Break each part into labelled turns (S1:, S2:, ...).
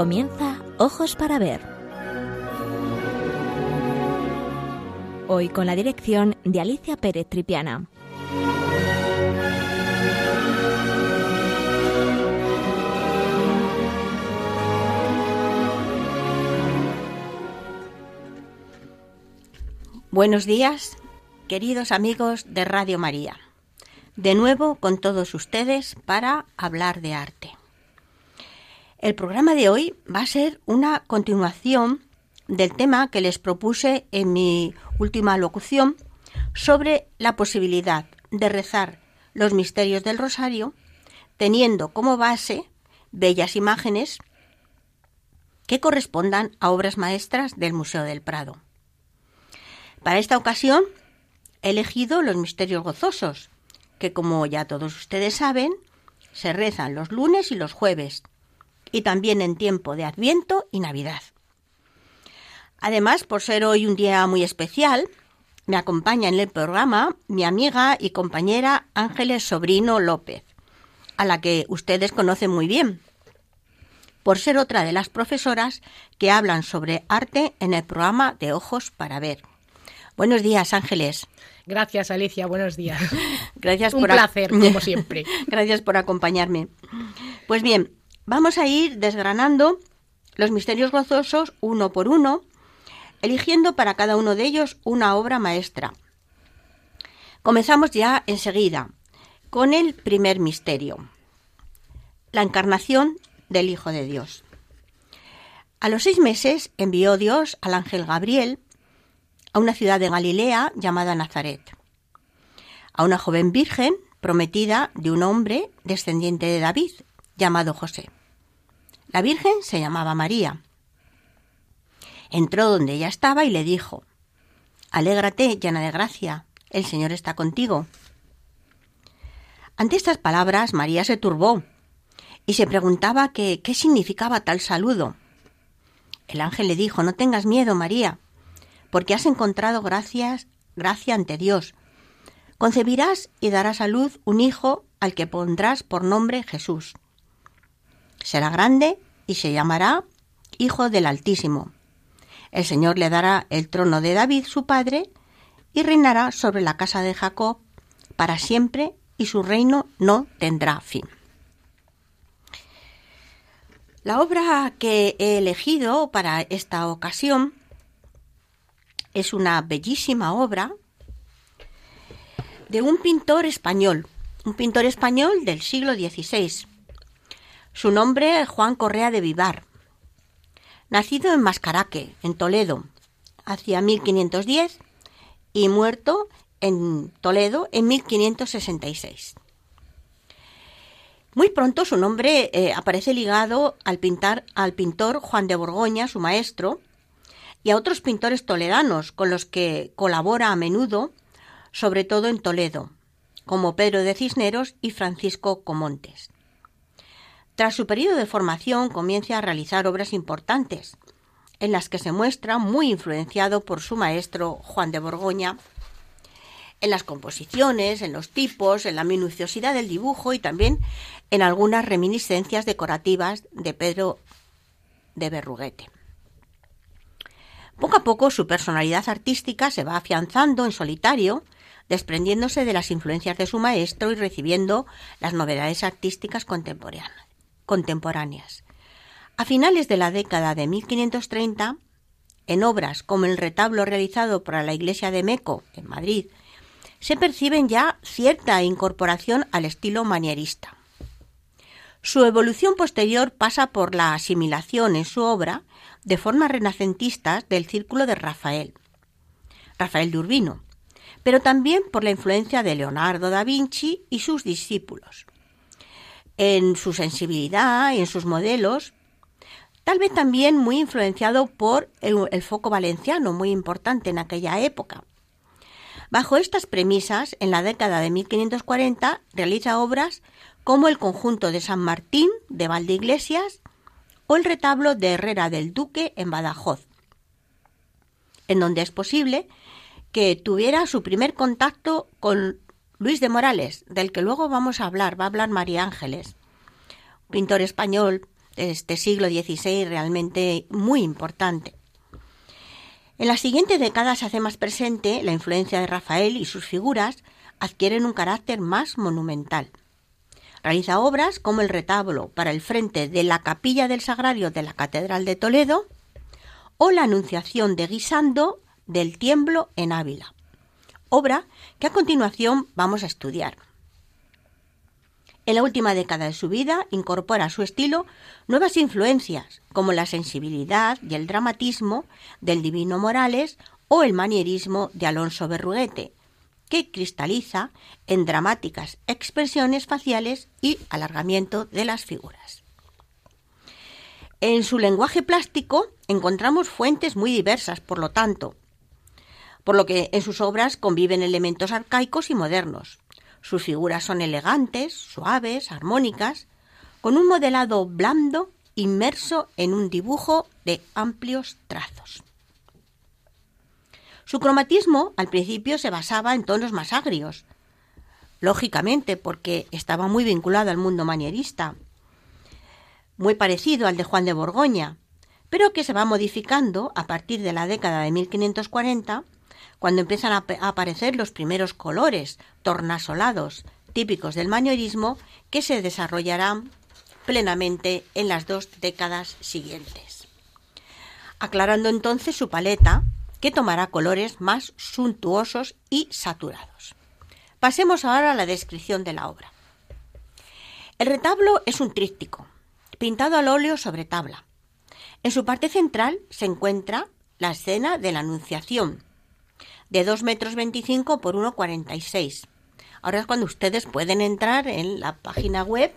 S1: Comienza Ojos para Ver. Hoy con la dirección de Alicia Pérez Tripiana.
S2: Buenos días, queridos amigos de Radio María. De nuevo con todos ustedes para hablar de arte. El programa de hoy va a ser una continuación del tema que les propuse en mi última locución sobre la posibilidad de rezar los misterios del rosario teniendo como base bellas imágenes que correspondan a obras maestras del Museo del Prado. Para esta ocasión he elegido los misterios gozosos, que como ya todos ustedes saben, se rezan los lunes y los jueves, y también en tiempo de Adviento y Navidad. Además, por ser hoy un día muy especial, me acompaña en el programa mi amiga y compañera Ángeles Sobrino López, a la que ustedes conocen muy bien, por ser otra de las profesoras que hablan sobre arte en el programa de Ojos para Ver. Buenos días, Ángeles.
S3: Gracias, Alicia. Buenos días.
S2: Gracias
S3: Un
S2: por
S3: placer, como siempre.
S2: Gracias por acompañarme. Pues bien, vamos a ir desgranando los misterios gozosos uno por uno, eligiendo para cada uno de ellos una obra maestra. Comenzamos ya enseguida con el primer misterio, la encarnación del Hijo de Dios. A los seis meses envió Dios al ángel Gabriel a una ciudad de Galilea llamada Nazaret, a una joven virgen prometida de un hombre descendiente de David llamado José. La Virgen se llamaba María. Entró donde ella estaba y le dijo, Alégrate, llena de gracia, el Señor está contigo. Ante estas palabras María se turbó y se preguntaba qué significaba tal saludo. El ángel le dijo, No tengas miedo, María, porque has encontrado gracias, gracia ante Dios. Concebirás y darás a luz un hijo al que pondrás por nombre Jesús. Será grande y se llamará Hijo del Altísimo. El Señor le dará el trono de David, su padre, y reinará sobre la casa de Jacob para siempre, y su reino no tendrá fin. La obra que he elegido para esta ocasión es una bellísima obra de un pintor español, un pintor español del siglo XVI. Su nombre es Juan Correa de Vivar. Nacido en Mascaraque, en Toledo, hacia 1510 y muerto en Toledo en 1566. Muy pronto su nombre eh, aparece ligado al, pintar, al pintor Juan de Borgoña, su maestro, y a otros pintores toledanos con los que colabora a menudo, sobre todo en Toledo, como Pedro de Cisneros y Francisco Comontes. Tras su periodo de formación comienza a realizar obras importantes, en las que se muestra muy influenciado por su maestro Juan de Borgoña, en las composiciones, en los tipos, en la minuciosidad del dibujo y también en algunas reminiscencias decorativas de Pedro de Berruguete. Poco a poco su personalidad artística se va afianzando en solitario, desprendiéndose de las influencias de su maestro y recibiendo las novedades artísticas contemporáneas. A finales de la década de 1530, en obras como el retablo realizado para la iglesia de Meco, en Madrid, se perciben ya cierta incorporación al estilo manierista. Su evolución posterior pasa por la asimilación en su obra de formas renacentistas del círculo de Rafael, Rafael de Urbino, pero también por la influencia de Leonardo da Vinci y sus discípulos. En su sensibilidad y en sus modelos, tal vez también muy influenciado por el, foco valenciano, muy importante en aquella época. Bajo estas premisas, en la década de 1540 realiza obras como el conjunto de San Martín de Valdeiglesias o el retablo de Herrera del Duque en Badajoz, en donde es posible que tuviera su primer contacto con Luis de Morales, del que luego vamos a hablar, va a hablar María Ángeles, pintor español de este siglo XVI realmente muy importante. En la siguiente década se hace más presente la influencia de Rafael y sus figuras adquieren un carácter más monumental. Realiza obras como el retablo para el frente de la capilla del Sagrario de la Catedral de Toledo o la Anunciación de Guisando del Tiemblo en Ávila, obra que a continuación vamos a estudiar. En la última década de su vida incorpora a su estilo nuevas influencias, como la sensibilidad y el dramatismo del Divino Morales o el manierismo de Alonso Berruguete, que cristaliza en dramáticas expresiones faciales y alargamiento de las figuras. En su lenguaje plástico encontramos fuentes muy diversas, por lo tanto, por lo que en sus obras conviven elementos arcaicos y modernos. Sus figuras son elegantes, suaves, armónicas, con un modelado blando inmerso en un dibujo de amplios trazos. Su cromatismo al principio se basaba en tonos más agrios, lógicamente porque estaba muy vinculado al mundo manierista, muy parecido al de Juan de Borgoña, pero que se va modificando a partir de la década de 1540, cuando empiezan a aparecer los primeros colores tornasolados típicos del manierismo que se desarrollarán plenamente en las dos décadas siguientes. Aclarando entonces su paleta que tomará colores más suntuosos y saturados. Pasemos ahora a la descripción de la obra. El retablo es un tríptico, pintado al óleo sobre tabla. En su parte central se encuentra la escena de la Anunciación, de 2 metros 25 por 1,46. Ahora es cuando ustedes pueden entrar en la página web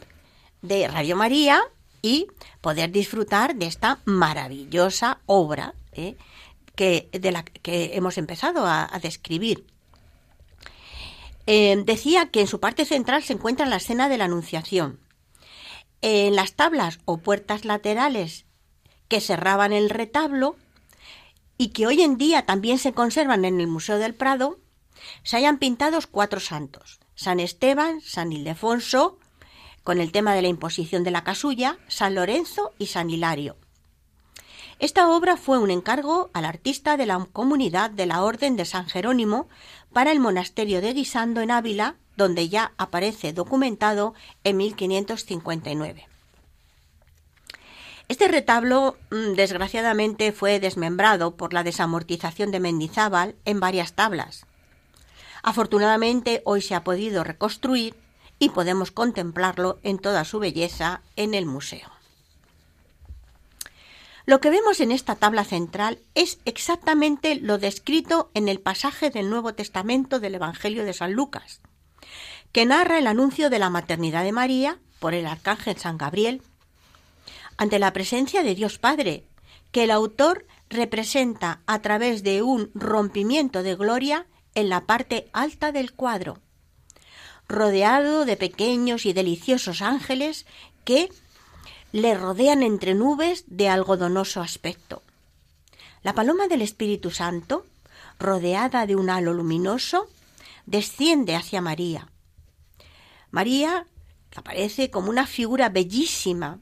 S2: de Radio María y poder disfrutar de esta maravillosa obra ¿eh? que, de la que hemos empezado a, describir. Eh, decía que en su parte central se encuentra la escena de la Anunciación. En las tablas o puertas laterales que cerraban el retablo y que hoy en día también se conservan en el Museo del Prado, se hayan pintados cuatro santos, San Esteban, San Ildefonso, con el tema de la imposición de la casulla, San Lorenzo y San Hilario. Esta obra fue un encargo al artista de la comunidad de la Orden de San Jerónimo para el monasterio de Guisando en Ávila, donde ya aparece documentado en 1559. Este retablo, mm, desgraciadamente, fue desmembrado por la desamortización de Mendizábal en varias tablas. Afortunadamente, hoy se ha podido reconstruir y podemos contemplarlo en toda su belleza en el museo. Lo que vemos en esta tabla central es exactamente lo descrito en el pasaje del Nuevo Testamento del Evangelio de San Lucas, que narra el anuncio de la maternidad de María por el arcángel San Gabriel, ante la presencia de Dios Padre, que el autor representa a través de un rompimiento de gloria en la parte alta del cuadro, rodeado de pequeños y deliciosos ángeles que le rodean entre nubes de algodonoso aspecto. La paloma del Espíritu Santo, rodeada de un halo luminoso, desciende hacia María. María aparece como una figura bellísima,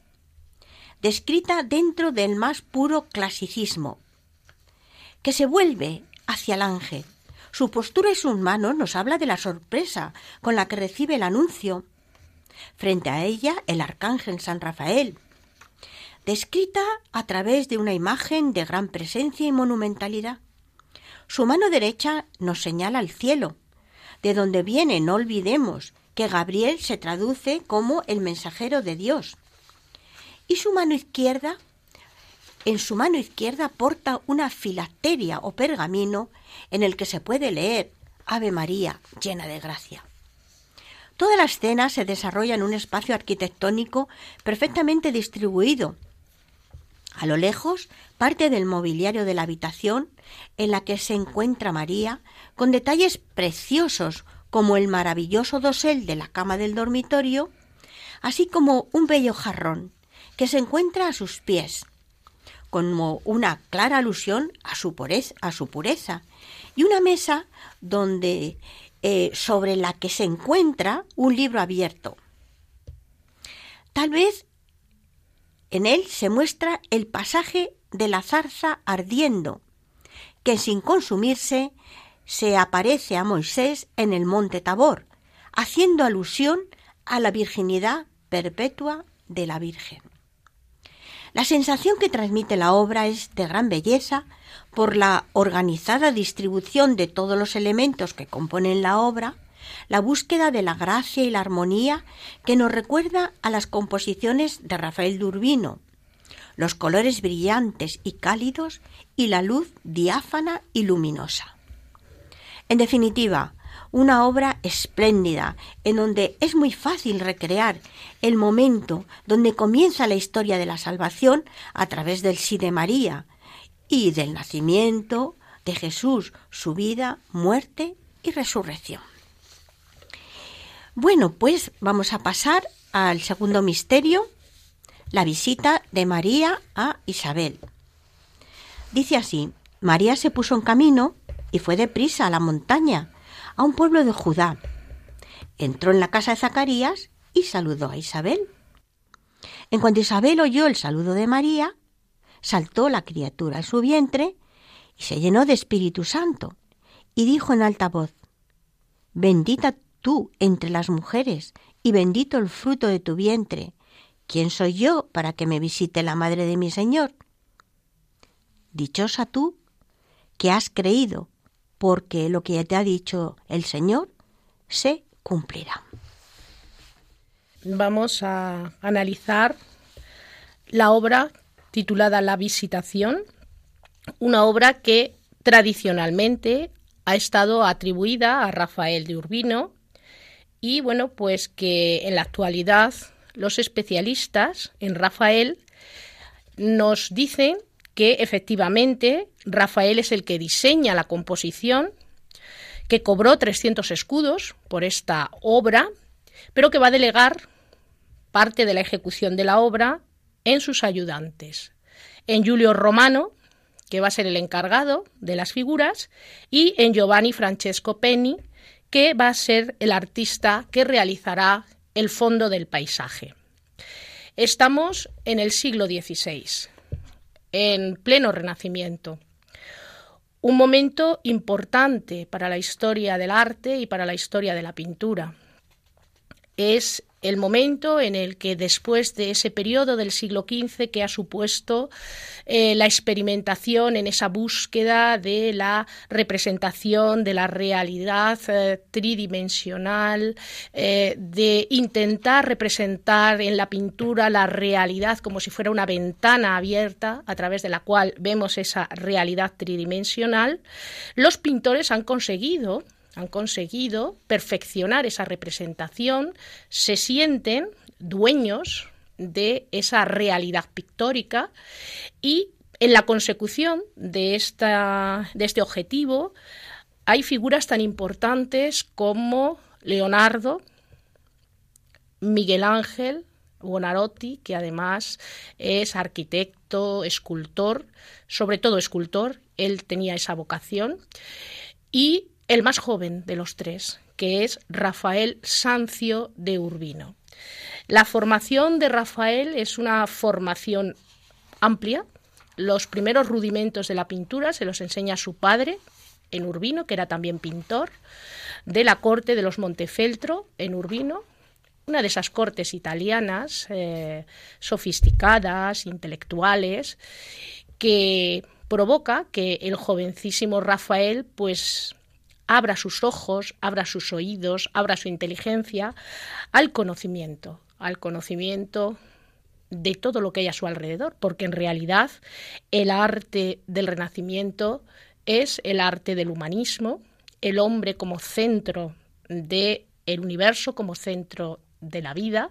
S2: descrita dentro del más puro clasicismo, que se vuelve hacia el ángel. Su postura y sus manos nos habla de la sorpresa con la que recibe el anuncio Frente a ella el arcángel San Rafael, descrita a través de una imagen de gran presencia y monumentalidad. Su mano derecha nos señala al cielo, de donde viene, no olvidemos, que Gabriel se traduce como el mensajero de Dios. Y su mano izquierda, en su mano izquierda porta una filacteria o pergamino en el que se puede leer Ave María, llena de gracia. Toda la escena se desarrolla en un espacio arquitectónico perfectamente distribuido. A lo lejos, parte del mobiliario de la habitación en la que se encuentra María, con detalles preciosos como el maravilloso dosel de la cama del dormitorio, así como un bello jarrón que se encuentra a sus pies, como una clara alusión a su, pureza, a su pureza, y una mesa donde eh, sobre la que se encuentra un libro abierto. Tal vez En él se muestra el pasaje de la zarza ardiendo, que sin consumirse se aparece a Moisés en el monte Tabor, haciendo alusión a la virginidad perpetua de la Virgen. La sensación que transmite la obra es de gran belleza por la organizada distribución de todos los elementos que componen la obra, la búsqueda de la gracia y la armonía que nos recuerda a las composiciones de Rafael Durbino, los colores brillantes y cálidos y la luz diáfana y luminosa. En definitiva, una obra espléndida en donde es muy fácil recrear el momento donde comienza la historia de la salvación a través del sí de María y del nacimiento de Jesús, su vida, muerte y resurrección. Bueno, pues vamos a pasar al segundo misterio, la visita de María a Isabel. Dice así, María se puso en camino y fue deprisa a la montaña a un pueblo de Judá. Entró en la casa de Zacarías y saludó a Isabel. En cuanto Isabel oyó el saludo de María, saltó la criatura en su vientre y se llenó de Espíritu Santo y dijo en alta voz, Bendita tú entre las mujeres y bendito el fruto de tu vientre. ¿Quién soy yo para que me visite la madre de mi Señor? Dichosa tú que has creído, porque lo que te ha dicho el Señor se cumplirá.
S3: Vamos a analizar la obra titulada La Visitación, una obra que tradicionalmente ha estado atribuida a Rafael de Urbino y bueno, pues que en la actualidad los especialistas en Rafael nos dicen que efectivamente Rafael es el que diseña la composición, que cobró 300 escudos por esta obra, pero que va a delegar parte de la ejecución de la obra en sus ayudantes, en Julio Romano, que va a ser el encargado de las figuras, y en Giovanni Francesco Penni, que va a ser el artista que realizará el fondo del paisaje. Estamos en el siglo XVI en pleno renacimiento. Un momento importante para la historia del arte y para la historia de la pintura. Es el momento en el que después de ese periodo del siglo XV que ha supuesto eh, la experimentación en esa búsqueda de la representación de la realidad eh, tridimensional, eh, de intentar representar en la pintura la realidad como si fuera una ventana abierta a través de la cual vemos esa realidad tridimensional, los pintores han conseguido han conseguido perfeccionar esa representación, se sienten dueños de esa realidad pictórica y en la consecución de, esta, de este objetivo hay figuras tan importantes como Leonardo, Miguel Ángel, Buonarroti, que además es arquitecto, escultor, sobre todo escultor, él tenía esa vocación, y el más joven de los tres, que es Rafael Sancio de Urbino. La formación de Rafael es una formación amplia. Los primeros rudimentos de la pintura se los enseña su padre en Urbino, que era también pintor, de la corte de los Montefeltro en Urbino, una de esas cortes italianas eh, sofisticadas, intelectuales, que provoca que el jovencísimo Rafael pues abra sus ojos, abra sus oídos, abra su inteligencia al conocimiento, al conocimiento de todo lo que hay a su alrededor, porque en realidad el arte del Renacimiento es el arte del humanismo, el hombre como centro del el universo, como centro de la vida,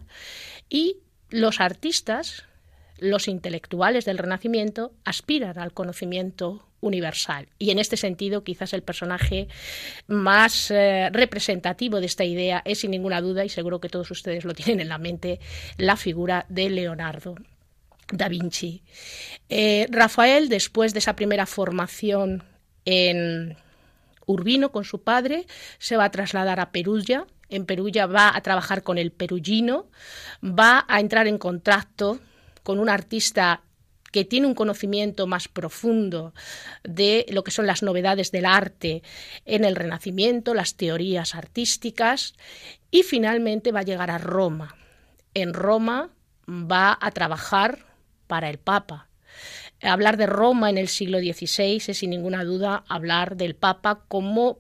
S3: y los artistas, los intelectuales del Renacimiento, aspiran al conocimiento universal. Y en este sentido, quizás el personaje más eh, representativo de esta idea es, sin ninguna duda, y seguro que todos ustedes lo tienen en la mente, la figura de Leonardo da Vinci. Eh, Rafael, después de esa primera formación en Urbino con su padre, se va a trasladar a Perugia. En Perugia va a trabajar con el perugino, va a entrar en contacto con un artista que tiene un conocimiento más profundo de lo que son las novedades del arte en el Renacimiento, las teorías artísticas, y finalmente va a llegar a Roma. En Roma va a trabajar para el Papa. Hablar de Roma en el siglo XVI es sin ninguna duda hablar del Papa como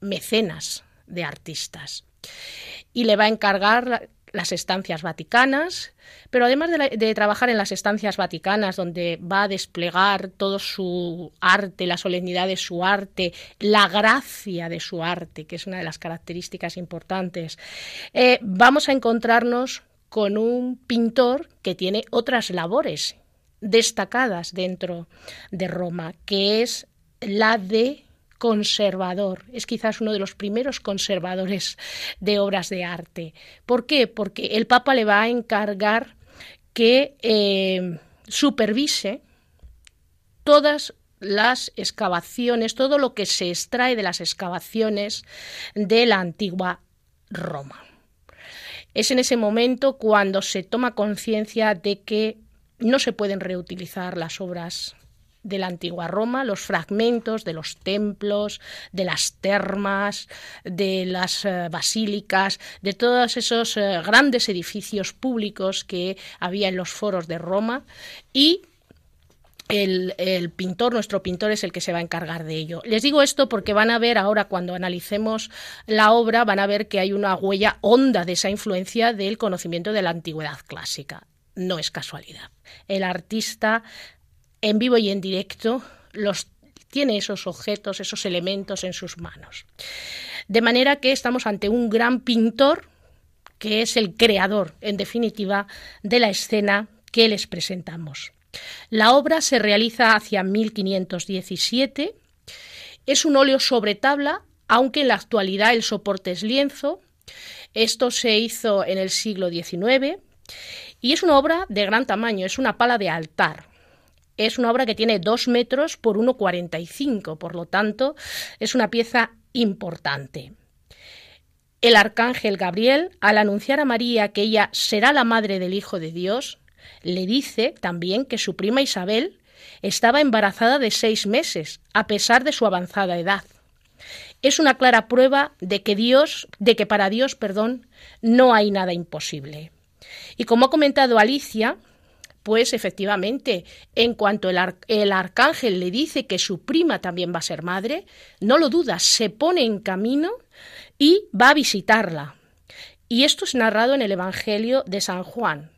S3: mecenas de artistas. Y le va a encargar las estancias vaticanas, pero además de, trabajar en las estancias vaticanas, donde va a desplegar todo su arte, la solemnidad de su arte, la gracia de su arte, que es una de las características importantes, eh, vamos a encontrarnos con un pintor que tiene otras labores destacadas dentro de Roma, que es la de conservador, es quizás uno de los primeros conservadores de obras de arte. ¿Por qué? Porque el Papa le va a encargar que eh, supervise todas las excavaciones, todo lo que se extrae de las excavaciones de la antigua Roma. Es en ese momento cuando se toma conciencia de que no se pueden reutilizar las obras de la antigua Roma, los fragmentos de los templos, de las termas, de las eh, basílicas, de todos esos eh, grandes edificios públicos que había en los foros de Roma y el, el, pintor, nuestro pintor, es el que se va a encargar de ello. Les digo esto porque van a ver ahora, cuando analicemos la obra, van a ver que hay una huella honda de esa influencia del conocimiento de la antigüedad clásica. No es casualidad. El artista en vivo y en directo los tiene esos objetos, esos elementos en sus manos. De manera que estamos ante un gran pintor que es el creador, en definitiva, de la escena que les presentamos. La obra se realiza hacia 1517. Es un óleo sobre tabla, aunque en la actualidad el soporte es lienzo. Esto se hizo en el siglo XIX y es una obra de gran tamaño, es una pala de altar. Es una obra que tiene 2 metros por 1,45, por lo tanto, es una pieza importante. El arcángel Gabriel, al anunciar a María que ella será la madre del Hijo de Dios, le dice también que su prima Isabel estaba embarazada de seis meses, a pesar de su avanzada edad. Es una clara prueba de que Dios, de que para Dios, perdón, no hay nada imposible. Y como ha comentado Alicia, pues efectivamente, en cuanto el, arcángel le dice que su prima también va a ser madre, no lo duda, se pone en camino y va a visitarla. Y esto es narrado en el Evangelio de San Juan,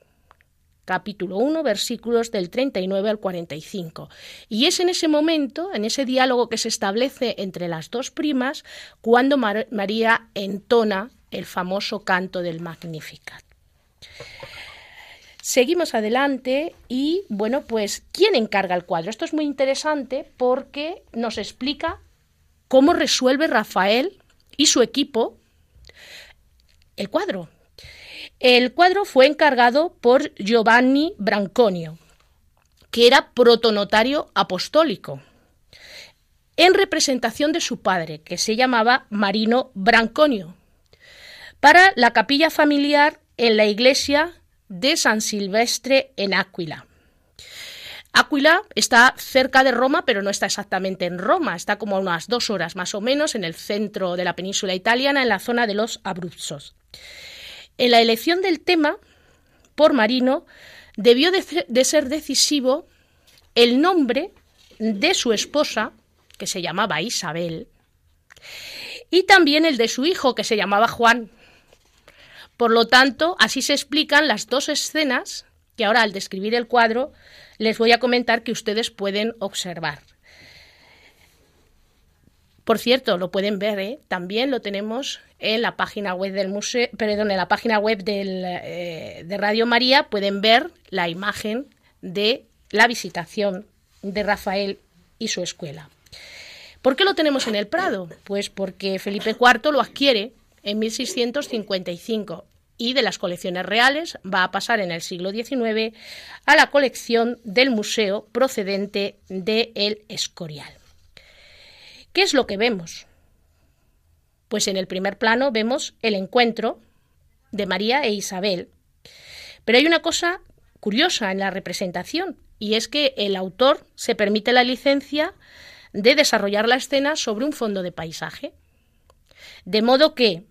S3: capítulo 1, versículos del 39 al 45. Y es en ese momento, en ese diálogo que se establece entre las dos primas, cuando María entona el famoso canto del Magnificat. Seguimos adelante y, bueno, pues, ¿quién encarga el cuadro? Esto es muy interesante porque nos explica cómo resuelve Rafael y su equipo el cuadro. El cuadro fue encargado por Giovanni Branconio, que era protonotario apostólico, en representación de su padre, que se llamaba Marino Branconio, para la capilla familiar en la iglesia de San Silvestre en Áquila. Áquila está cerca de Roma, pero no está exactamente en Roma, está como a unas dos horas más o menos en el centro de la península italiana, en la zona de los Abruzos. En la elección del tema por Marino debió de, ser decisivo el nombre de su esposa, que se llamaba Isabel, y también el de su hijo, que se llamaba Juan. Por lo tanto, así se explican las dos escenas que ahora al describir el cuadro les voy a comentar que ustedes pueden observar. Por cierto, lo pueden ver, ¿eh? también lo tenemos en la página web del museo, perdón, en la página web eh, de Radio María pueden ver la imagen de la visitación de Rafael y su escuela. ¿Por qué lo tenemos en el Prado? Pues porque Felipe IV lo adquiere en 1655 y de las colecciones reales va a pasar en el siglo XIX a la colección del museo procedente de El Escorial. ¿Qué es lo que vemos? Pues en el primer plano vemos el encuentro de María e Isabel. Pero hay una cosa curiosa en la representación, y es que el autor se permite la licencia de desarrollar la escena sobre un fondo de paisaje. De modo que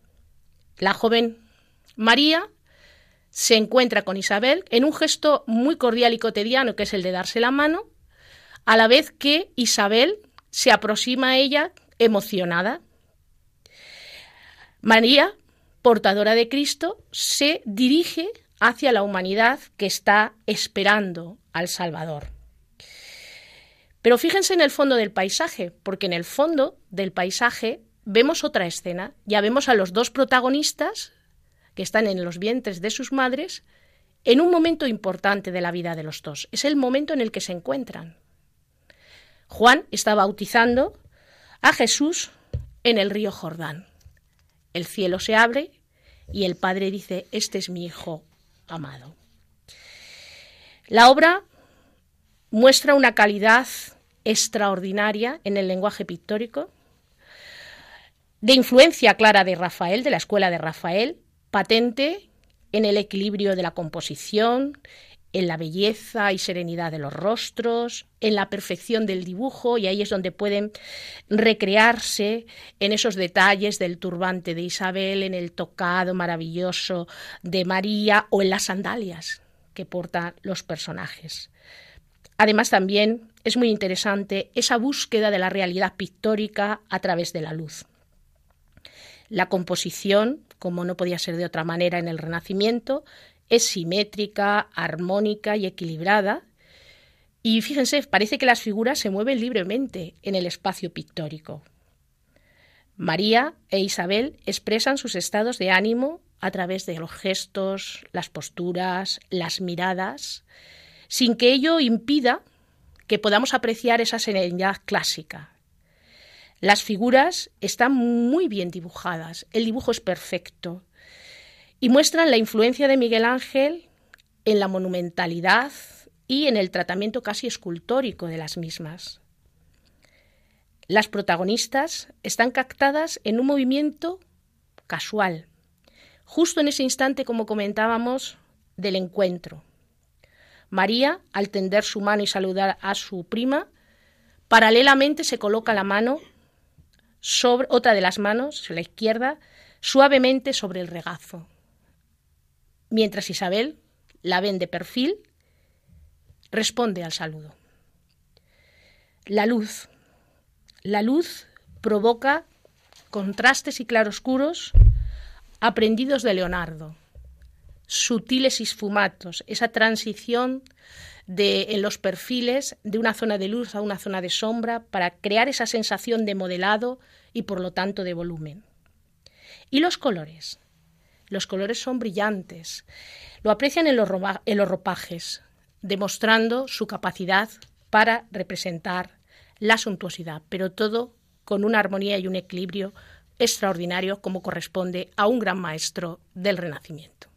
S3: la joven María se encuentra con Isabel en un gesto muy cordial y cotidiano, que es el de darse la mano, a la vez que Isabel se aproxima a ella emocionada. María, portadora de Cristo, se dirige hacia la humanidad que está esperando al Salvador. Pero fíjense en el fondo del paisaje, porque en el fondo del paisaje vemos otra escena. Ya vemos a los dos protagonistas que están en los vientres de sus madres en un momento importante de la vida de los dos. Es el momento en el que se encuentran. Juan está bautizando a Jesús en el río Jordán. El cielo se abre y el Padre dice, este es mi Hijo amado. La obra muestra una calidad extraordinaria en el lenguaje pictórico, de influencia clara de Rafael, de la escuela de Rafael, patente en el equilibrio de la composición, en la belleza y serenidad de los rostros, en la perfección del dibujo, y ahí es donde pueden recrearse en esos detalles del turbante de Isabel, en el tocado maravilloso de María o en las sandalias que portan los personajes. Además, también es muy interesante esa búsqueda de la realidad pictórica a través de la luz. La composición, como no podía ser de otra manera en el Renacimiento, es simétrica, armónica y equilibrada. Y fíjense, parece que las figuras se mueven libremente en el espacio pictórico. María e Isabel expresan sus estados de ánimo a través de los gestos, las posturas, las miradas, sin que ello impida que podamos apreciar esa serenidad clásica. Las figuras están muy bien dibujadas, el dibujo es perfecto, y muestran la influencia de Miguel Ángel en la monumentalidad y en el tratamiento casi escultórico de las mismas. Las protagonistas están captadas en un movimiento casual, justo en ese instante, como comentábamos, del encuentro. María, al tender su mano y saludar a su prima, paralelamente se coloca la mano sobre otra de las manos, la izquierda, suavemente sobre el regazo mientras Isabel, la ven de perfil, responde al saludo. La luz. La luz provoca contrastes y claroscuros aprendidos de Leonardo, sutiles y esfumatos, esa transición de, en los perfiles de una zona de luz a una zona de sombra para crear esa sensación de modelado y por lo tanto de volumen. Y los colores. Los colores son brillantes. Lo aprecian en los, ropajes, demostrando su capacidad para representar la suntuosidad, pero todo con una armonía y un equilibrio extraordinario como corresponde a un gran maestro del Renacimiento.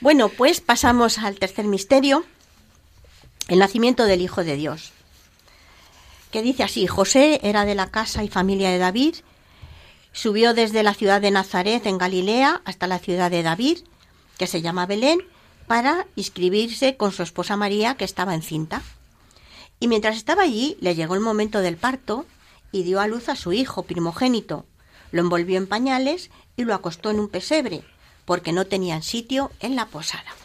S2: Bueno, pues pasamos al tercer misterio, el nacimiento del Hijo de Dios, que dice así, José era de la casa y familia de David, subió desde la ciudad de Nazaret en Galilea hasta la ciudad de David, que se llama Belén, para inscribirse con su esposa María, que estaba encinta. Y mientras estaba allí, le llegó el momento del parto y dio a luz a su hijo primogénito. Lo envolvió en pañales y lo acostó en un pesebre, porque no tenían sitio en la posada.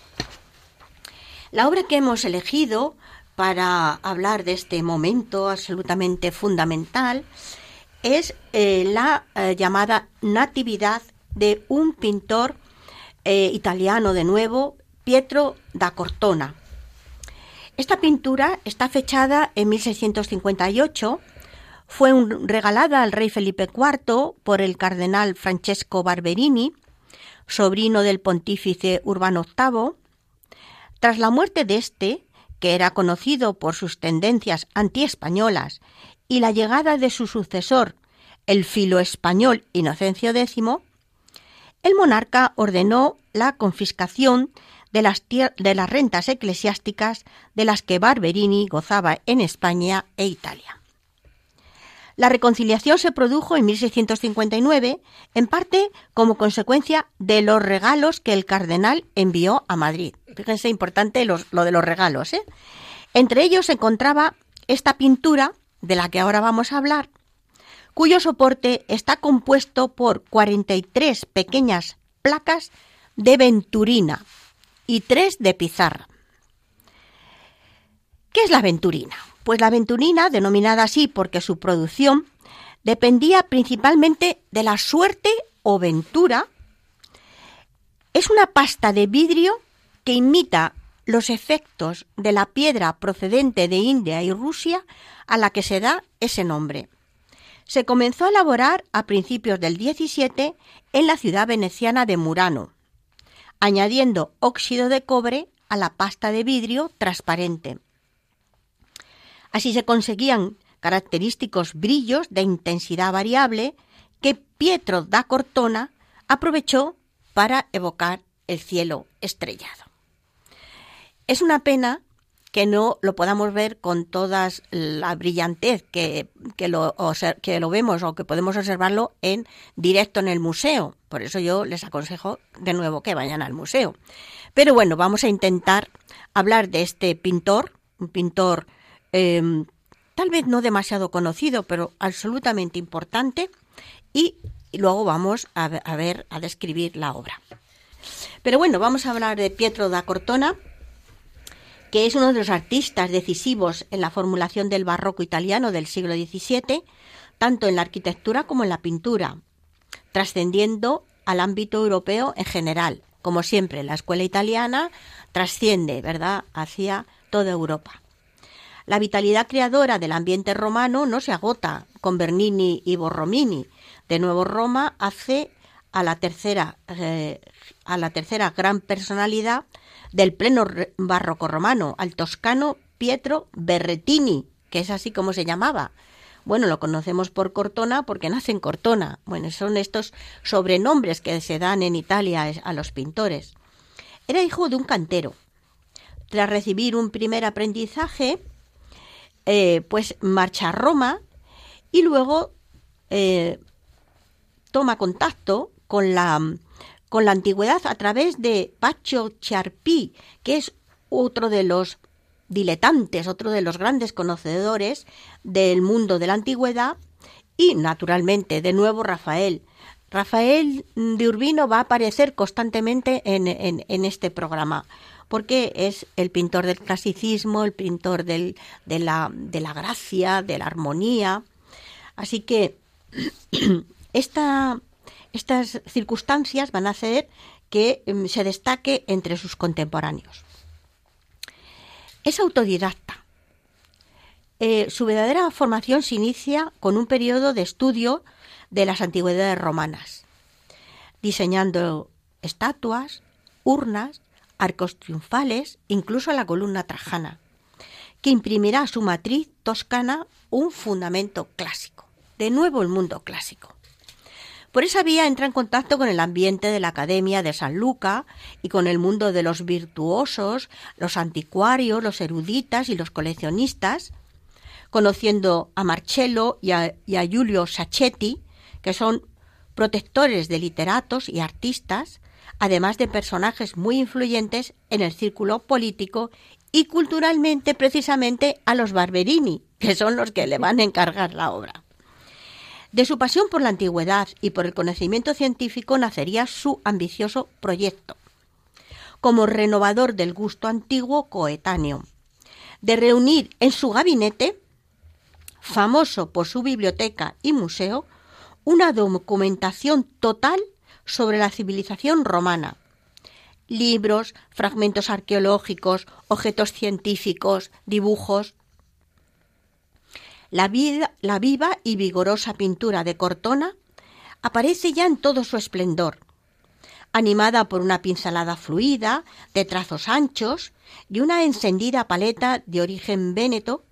S2: La obra que hemos elegido para hablar de este momento absolutamente fundamental es eh, la eh, llamada Natividad de un pintor eh, italiano de nuevo, Pietro da Cortona. Esta pintura está fechada en 1658, fue regalada al rey Felipe IV por el cardenal Francesco Barberini, sobrino del pontífice Urbano VIII. Tras la muerte de este, que era conocido por sus tendencias antiespañolas, y la llegada de su sucesor, el filo español Inocencio X, el monarca ordenó la confiscación de las, de las rentas eclesiásticas de las que Barberini gozaba en España e Italia. La reconciliación se produjo en 1659, en parte como consecuencia de los regalos que el cardenal envió a Madrid. Fíjense, importante lo de los regalos. ¿eh? Entre ellos se encontraba esta pintura, de la que ahora vamos a hablar, cuyo soporte está compuesto por 43 pequeñas placas de venturina y tres de pizarra. ¿Qué es la venturina? Pues la venturina, denominada así porque su producción dependía principalmente de la suerte o ventura, es una pasta de vidrio que imita los efectos de la piedra procedente de India y Rusia a la que se da ese nombre. Se comenzó a elaborar a principios del 17 en la ciudad veneciana de Murano, añadiendo óxido de cobre a la pasta de vidrio transparente. Así se conseguían característicos brillos de intensidad variable que Pietro da Cortona aprovechó para evocar el cielo estrellado. Es una pena que no lo podamos ver con toda la brillantez que, lo, que lo vemos o que podemos observarlo en directo en el museo. Por eso yo les aconsejo de nuevo que vayan al museo. Pero bueno, vamos a intentar hablar de este pintor, un pintor em, tal vez no demasiado conocido, pero absolutamente importante, y, luego vamos a, a ver, a describir la obra. Pero bueno, vamos a hablar de Pietro da Cortona, que es uno de los artistas decisivos en la formulación del barroco italiano del siglo XVII, tanto en la arquitectura como en la pintura, trascendiendo al ámbito europeo en general. Como siempre, la escuela italiana trasciende, ¿verdad?, hacia toda Europa. La vitalidad creadora del ambiente romano no se agota con Bernini y Borromini. De nuevo, Roma hace a la tercera, eh, a la tercera gran personalidad del pleno barroco romano, al toscano Pietro Berretini, que es así como se llamaba. Bueno, lo conocemos por Cortona porque nace en Cortona. Bueno, son estos sobrenombres que se dan en Italia a los pintores. Era hijo de un cantero. Tras recibir un primer aprendizaje, eh, pues marcha a Roma y luego eh, toma contacto con la con la antigüedad a través de Pacho Charpí, que es otro de los diletantes, otro de los grandes conocedores del mundo de la antigüedad, y naturalmente, de nuevo, Rafael. Rafael de Urbino va a aparecer constantemente en, en, este programa, porque es el pintor del clasicismo, el pintor de, la, de la gracia, de la armonía. Así que esta, estas circunstancias van a hacer que em, se destaque entre sus contemporáneos. Es autodidacta. Eh, su verdadera formación se inicia con un periodo de estudio de las antigüedades romanas, diseñando estatuas, urnas, arcos triunfales, incluso la columna trajana, que imprimirá a su matriz toscana un fundamento clásico. De nuevo el mundo clásico. Por esa vía entra en contacto con el ambiente de la Academia de San Luca y con el mundo de los virtuosos, los anticuarios, los eruditas y los coleccionistas, conociendo a Marcello y a, Giulio Sacchetti, que son protectores de literatos y artistas, además de personajes muy influyentes en el círculo político y culturalmente precisamente a los Barberini, que son los que le van a encargar la obra. De su pasión por la antigüedad y por el conocimiento científico nacería su ambicioso proyecto, como renovador del gusto antiguo coetáneo, de reunir en su gabinete, famoso por su biblioteca y museo, una documentación total sobre la civilización romana. Libros, fragmentos arqueológicos, objetos científicos, dibujos. La, la viva y vigorosa pintura de Cortona aparece ya en todo su esplendor, animada por una pincelada fluida, de trazos anchos y una encendida paleta de origen véneto,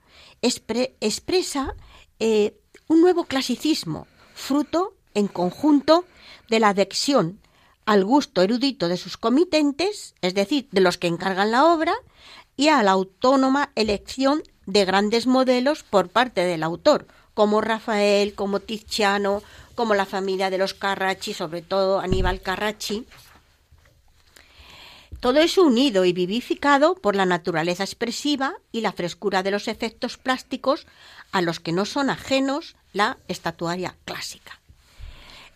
S2: expresa eh, un nuevo clasicismo, fruto en conjunto de la adhesión al gusto erudito de sus comitentes, es decir, de los que encargan la obra, y a la autónoma elección de grandes modelos por parte del autor, como Rafael, como Tiziano, como la familia de los Carracci, sobre todo Aníbal Carracci. Todo eso unido y vivificado por la naturaleza expresiva y la frescura de los efectos plásticos a los que no son ajenos la estatuaria clásica.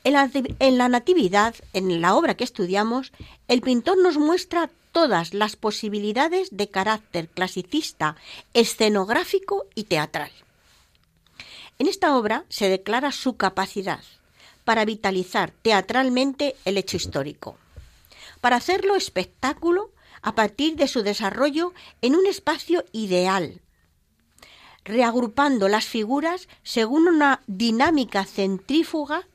S2: En la, Natividad, en la obra que estudiamos, el pintor nos muestra todas las posibilidades de carácter clasicista, escenográfico y teatral. En esta obra se declara su capacidad para vitalizar teatralmente el hecho histórico, para hacerlo espectáculo a partir de su desarrollo en un espacio ideal, reagrupando las figuras según una dinámica centrífuga.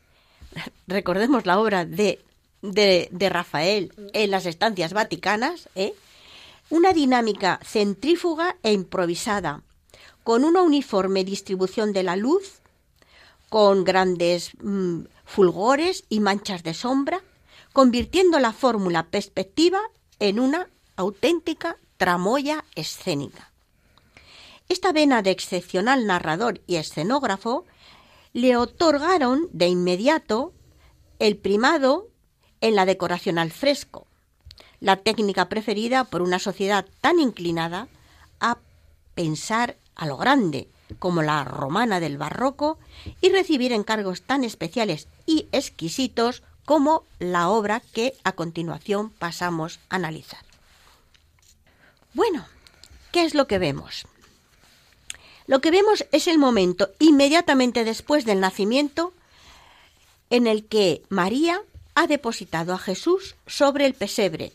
S2: Recordemos la obra de, de, Rafael en las estancias vaticanas, ¿eh? una dinámica centrífuga e improvisada, con una uniforme distribución de la luz, con grandes mm, fulgores y manchas de sombra, convirtiendo la fórmula perspectiva en una auténtica tramoya escénica. Esta vena de excepcional narrador y escenógrafo le otorgaron de inmediato el primado en la decoración al fresco, la técnica preferida por una sociedad tan inclinada a pensar a lo grande como la romana del barroco y recibir encargos tan especiales y exquisitos como la obra que a continuación pasamos a analizar. Bueno, ¿qué es lo que vemos? Lo que vemos es el momento inmediatamente después del nacimiento en el que María ha depositado a Jesús sobre el pesebre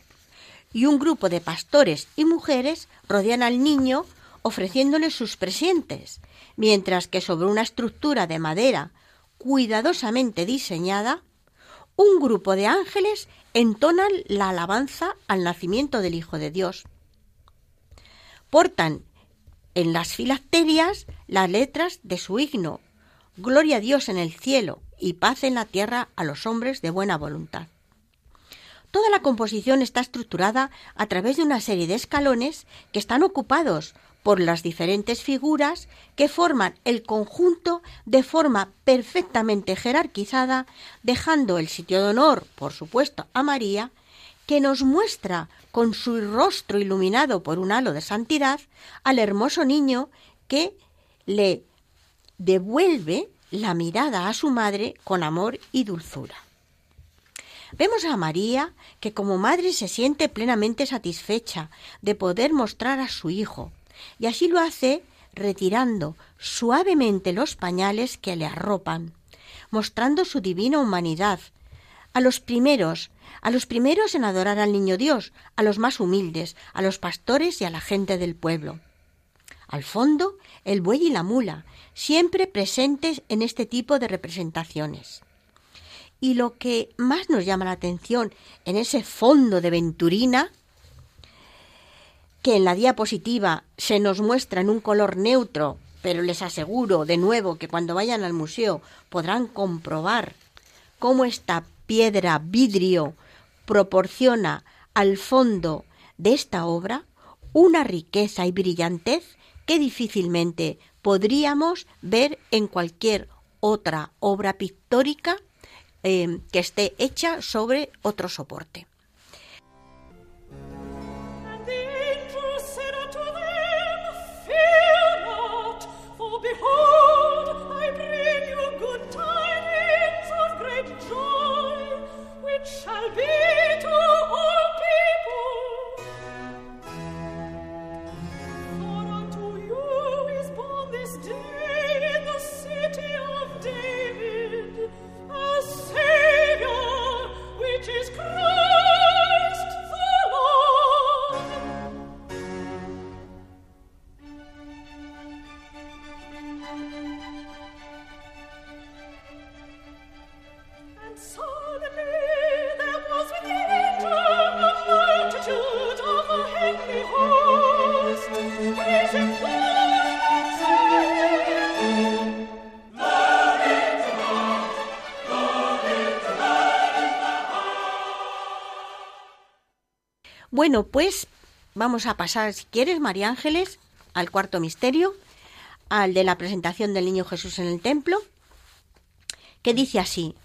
S2: y un grupo de pastores y mujeres rodean al niño ofreciéndole sus presentes, mientras que sobre una estructura de madera cuidadosamente diseñada, un grupo de ángeles entonan la alabanza al nacimiento del Hijo de Dios. Portan en las filacterias las letras de su himno, Gloria a Dios en el cielo y paz en la tierra a los hombres de buena voluntad. Toda la composición está estructurada a través de una serie de escalones que están ocupados por las diferentes figuras que forman el conjunto de forma perfectamente jerarquizada, dejando el sitio de honor, por supuesto, a María, que nos muestra con su rostro iluminado por un halo de santidad al hermoso niño que le devuelve la mirada a su madre con amor y dulzura. Vemos a María que como madre se siente plenamente satisfecha de poder mostrar a su hijo, y así lo hace retirando suavemente los pañales que le arropan, mostrando su divina humanidad, a los primeros, a los primeros en adorar al niño Dios, a los más humildes, a los pastores y a la gente del pueblo. Al fondo, el buey y la mula, siempre presentes en este tipo de representaciones. Y lo que más nos llama la atención en ese fondo de Venturina que en la diapositiva se nos muestra en un color neutro, pero les aseguro de nuevo que cuando vayan al museo podrán comprobar cómo esta piedra vidrio proporciona al fondo de esta obra una riqueza y brillantez que difícilmente podríamos ver en cualquier otra obra pictórica eh, que esté hecha sobre otro soporte. Bueno, pues vamos a pasar, si quieres, María Ángeles, al cuarto misterio, al de la presentación del niño Jesús en el templo, que dice así.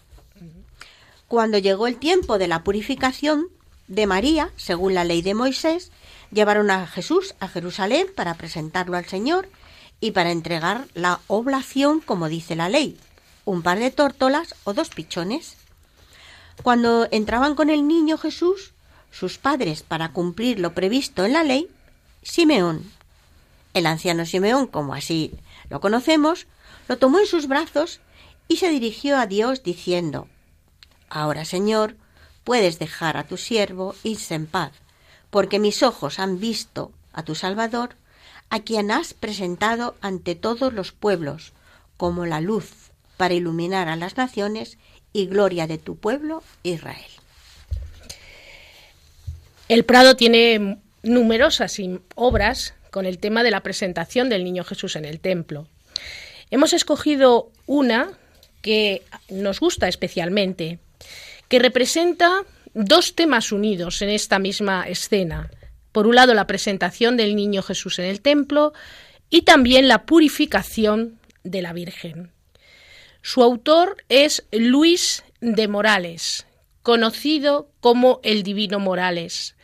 S2: Cuando llegó el tiempo de la purificación de María, según la ley de Moisés, llevaron a Jesús a Jerusalén para presentarlo al Señor y para entregar la oblación como dice la ley, un par de tórtolas o dos pichones. Cuando entraban con el niño Jesús, sus padres, para cumplir lo previsto en la ley, Simeón, el anciano Simeón, como así lo conocemos, lo tomó en sus brazos y se dirigió a Dios diciendo, Ahora, Señor, puedes dejar a tu siervo irse en paz, porque mis ojos han visto a tu Salvador, a quien has presentado ante todos los pueblos, como la luz para iluminar a las naciones y gloria de tu pueblo Israel.
S3: El Prado tiene numerosas obras con el tema de la presentación del Niño Jesús en el templo. Hemos escogido una que nos gusta especialmente, que representa dos temas unidos en esta misma escena. Por un lado, la presentación del Niño Jesús en el templo y también la purificación de la Virgen. Su autor es Luis de Morales, conocido como el Divino Morales.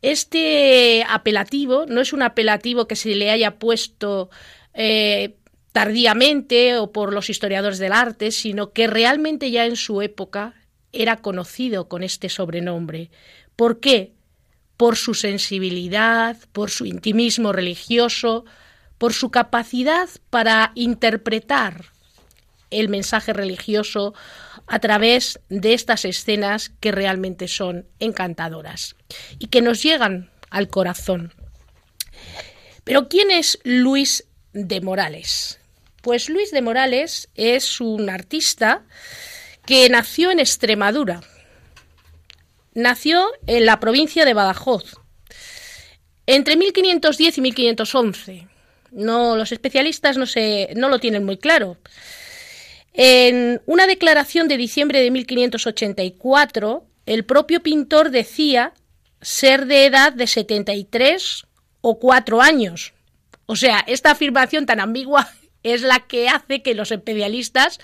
S3: Este apelativo no es un apelativo que se le haya puesto eh, tardíamente o por los historiadores del arte, sino que realmente ya en su época era conocido con este sobrenombre. ¿Por qué? Por su sensibilidad, por su intimismo religioso, por su capacidad para interpretar el mensaje religioso a través de estas escenas que realmente son encantadoras y que nos llegan al corazón. Pero ¿quién es Luis de Morales? Pues Luis de Morales es un artista que nació en Extremadura. Nació en la provincia de Badajoz entre 1510 y 1511. No, los especialistas no, se, no lo tienen muy claro. En una declaración de diciembre de 1584, el propio pintor decía ser de edad de 73 o 4 años. O sea, esta afirmación tan ambigua es la que hace que los especialistas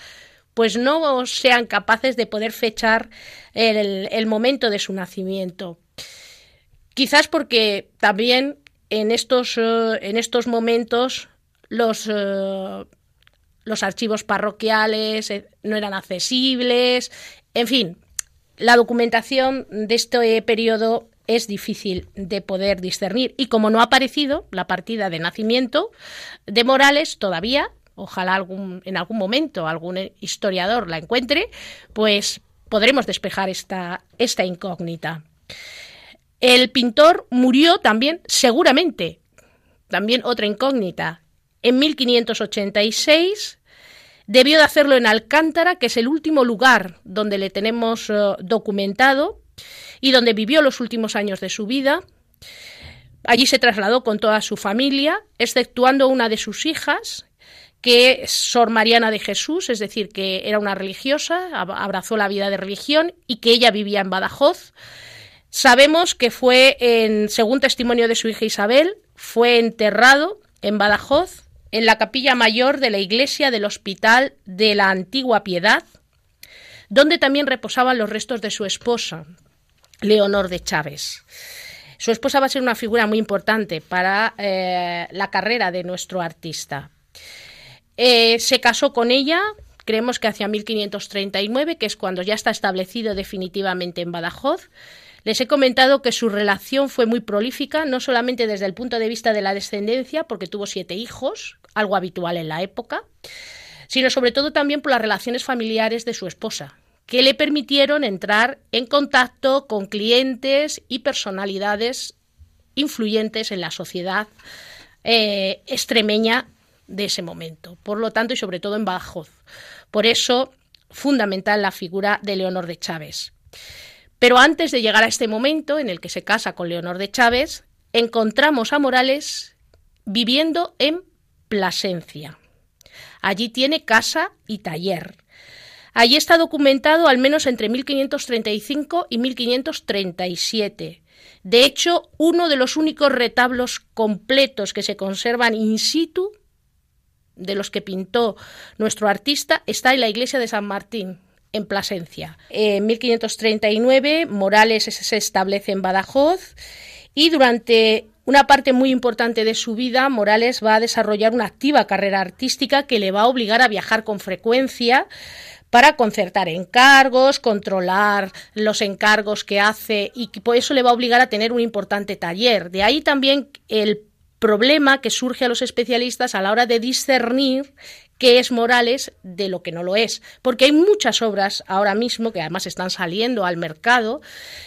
S3: pues no sean capaces de poder fechar el, momento de su nacimiento. Quizás porque también en estos, eh, en estos momentos los, eh, los archivos parroquiales eh, no eran accesibles, en fin, la documentación de este periodo es difícil de poder discernir y como no ha aparecido la partida de nacimiento de Morales todavía, ojalá algún, en algún momento algún historiador la encuentre, pues podremos despejar esta, esta incógnita. El pintor murió también, seguramente, también otra incógnita, en 1586 Debió de hacerlo en Alcántara, que es el último lugar donde le tenemos eh, documentado y donde vivió los últimos años de su vida. Allí se trasladó con toda su familia, exceptuando una de sus hijas, que es Sor Mariana de Jesús, es decir, que era una religiosa, abrazó la vida de religión y que ella vivía en Badajoz. Sabemos que fue, según testimonio de su hija Isabel, fue enterrado en Badajoz en la capilla mayor de la iglesia del Hospital de la Antigua Piedad, donde también reposaban los restos de su esposa, Leonor de Chávez. Su esposa va a ser una figura muy importante para eh, la carrera de nuestro artista. Eh, se casó con ella, creemos que hacia 1539, que es cuando ya está establecido definitivamente en Badajoz. Les he comentado que su relación fue muy prolífica, no solamente desde el punto de vista de la descendencia, porque tuvo siete hijos, algo habitual en la época, sino sobre todo también por las relaciones familiares de su esposa, que le permitieron entrar en contacto con clientes y personalidades influyentes en la sociedad eh, extremeña de ese momento. Por lo tanto, y sobre todo en Badajoz. Por eso, fundamental la figura de Leonor de Chávez. Pero antes de llegar a este momento en el que se casa con Leonor de Chávez, encontramos a Morales viviendo en Plasencia. Allí tiene casa y taller. Allí está documentado al menos entre 1535 y 1537 De hecho, uno de los únicos retablos completos que se conservan in situ de los que pintó nuestro artista está en la iglesia de San Martín, en Plasencia. En 1539 Morales se establece en Badajoz y durante una parte muy importante de su vida Morales va a desarrollar una activa carrera artística que le va a obligar a viajar con frecuencia para concertar encargos, controlar los encargos que hace y por eso le va a obligar a tener un importante taller. De ahí también el problema que surge a los especialistas a la hora de discernir qué es Morales de lo que no lo es. Porque hay muchas obras ahora mismo que además están saliendo al mercado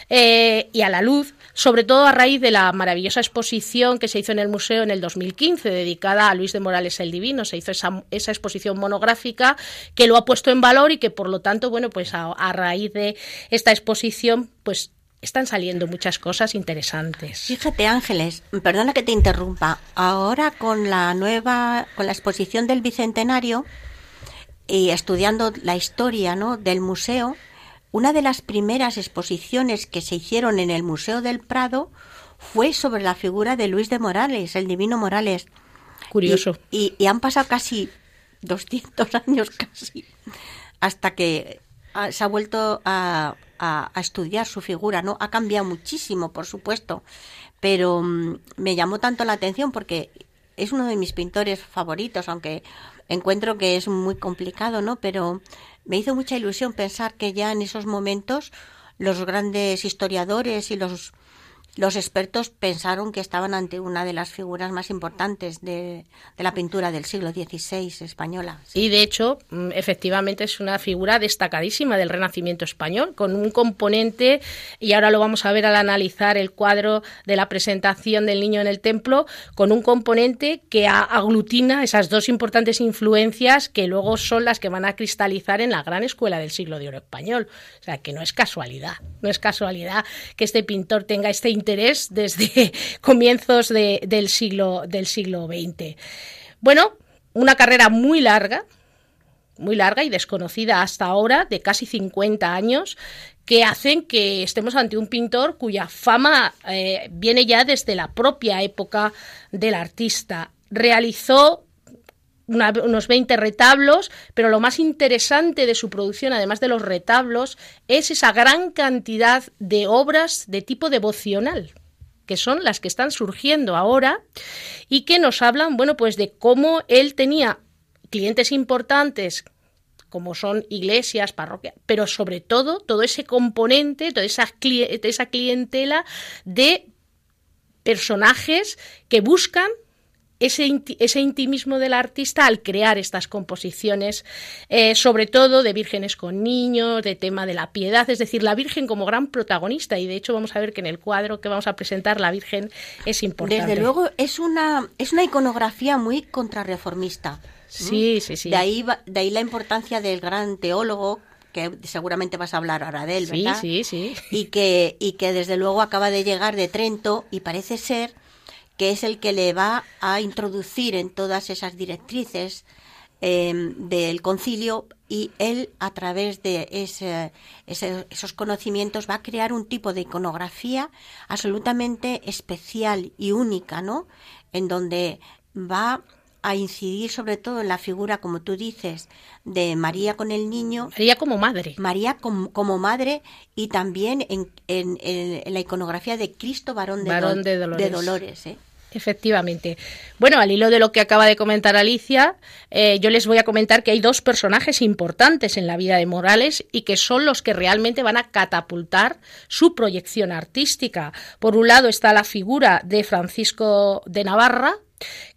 S3: eh, y a la luz, sobre todo a raíz de la maravillosa exposición que se hizo en el museo en el 2015, dedicada a Luis de Morales el Divino. Se hizo esa, esa exposición monográfica que lo ha puesto en valor y que por lo tanto, bueno, pues a, a raíz de esta exposición, pues están saliendo muchas cosas interesantes.
S2: Fíjate, Ángeles, perdona que te interrumpa. Ahora con la nueva, con la exposición del Bicentenario y estudiando la historia ¿no? del museo, una de las primeras exposiciones que se hicieron en el Museo del Prado fue sobre la figura de Luis de Morales, el Divino Morales.
S3: Curioso.
S2: Y, y han pasado casi 200 años casi hasta que ah, se ha vuelto a, a, estudiar su figura, ¿no? Ha cambiado muchísimo, por supuesto, pero mm, me llamó tanto la atención porque es uno de mis pintores favoritos, aunque encuentro que es muy complicado, ¿no? Pero me hizo mucha ilusión pensar que ya en esos momentos los grandes historiadores y los los expertos pensaron que estaban ante una de las figuras más importantes de, la pintura del siglo XVI española.
S3: Y de hecho, mm, efectivamente es una figura destacadísima del Renacimiento español, con un componente, y ahora lo vamos a ver al analizar el cuadro de la presentación del niño en el templo, con un componente que aglutina esas dos importantes influencias que luego son las que van a cristalizar en la gran escuela del siglo de oro español. O sea, que no es casualidad, no es casualidad que este pintor tenga este interés desde comienzos del, siglo, del siglo XX. Bueno, una carrera muy larga, muy larga y desconocida hasta ahora, de casi 50 años, que hacen que estemos ante un pintor cuya fama eh, viene ya desde la propia época del artista. Realizó unos 20 retablos, pero lo más interesante de su producción, además de los retablos, es esa gran cantidad de obras de tipo devocional que son las que están surgiendo ahora y que nos hablan, bueno, pues de cómo él tenía clientes importantes como son iglesias, parroquias, pero sobre todo todo ese componente, toda esa, esa clientela de personajes que buscan ese, intimismo del artista al crear estas composiciones, eh, sobre todo de vírgenes con niños, de tema de la piedad, es decir, la Virgen como gran protagonista. Y de hecho vamos a ver que en el cuadro que vamos a presentar la Virgen es importante.
S2: Desde luego es una, es una iconografía muy contrarreformista.
S3: Sí, sí, sí.
S2: De ahí, de ahí la importancia del gran teólogo que seguramente vas a hablar ahora de él, ¿verdad?
S3: Sí, sí,
S2: sí. Y que, y que desde luego acaba de llegar de Trento y parece ser que es el que le va a introducir en todas esas directrices em, del concilio y él a través de esos conocimientos va a crear un tipo de iconografía absolutamente especial y única, ¿no? En donde va a incidir sobre todo en la figura, como tú dices, de María con el niño.
S3: María como madre.
S2: María como, madre y también en, en, la iconografía de Cristo varón de, Dolores. ¿eh?
S3: Efectivamente. Bueno, al hilo de lo que acaba de comentar Alicia, eh, yo les voy a comentar que hay dos personajes importantes en la vida de Morales y que son los que realmente van a catapultar su proyección artística. Por un lado está la figura de Francisco de Navarra,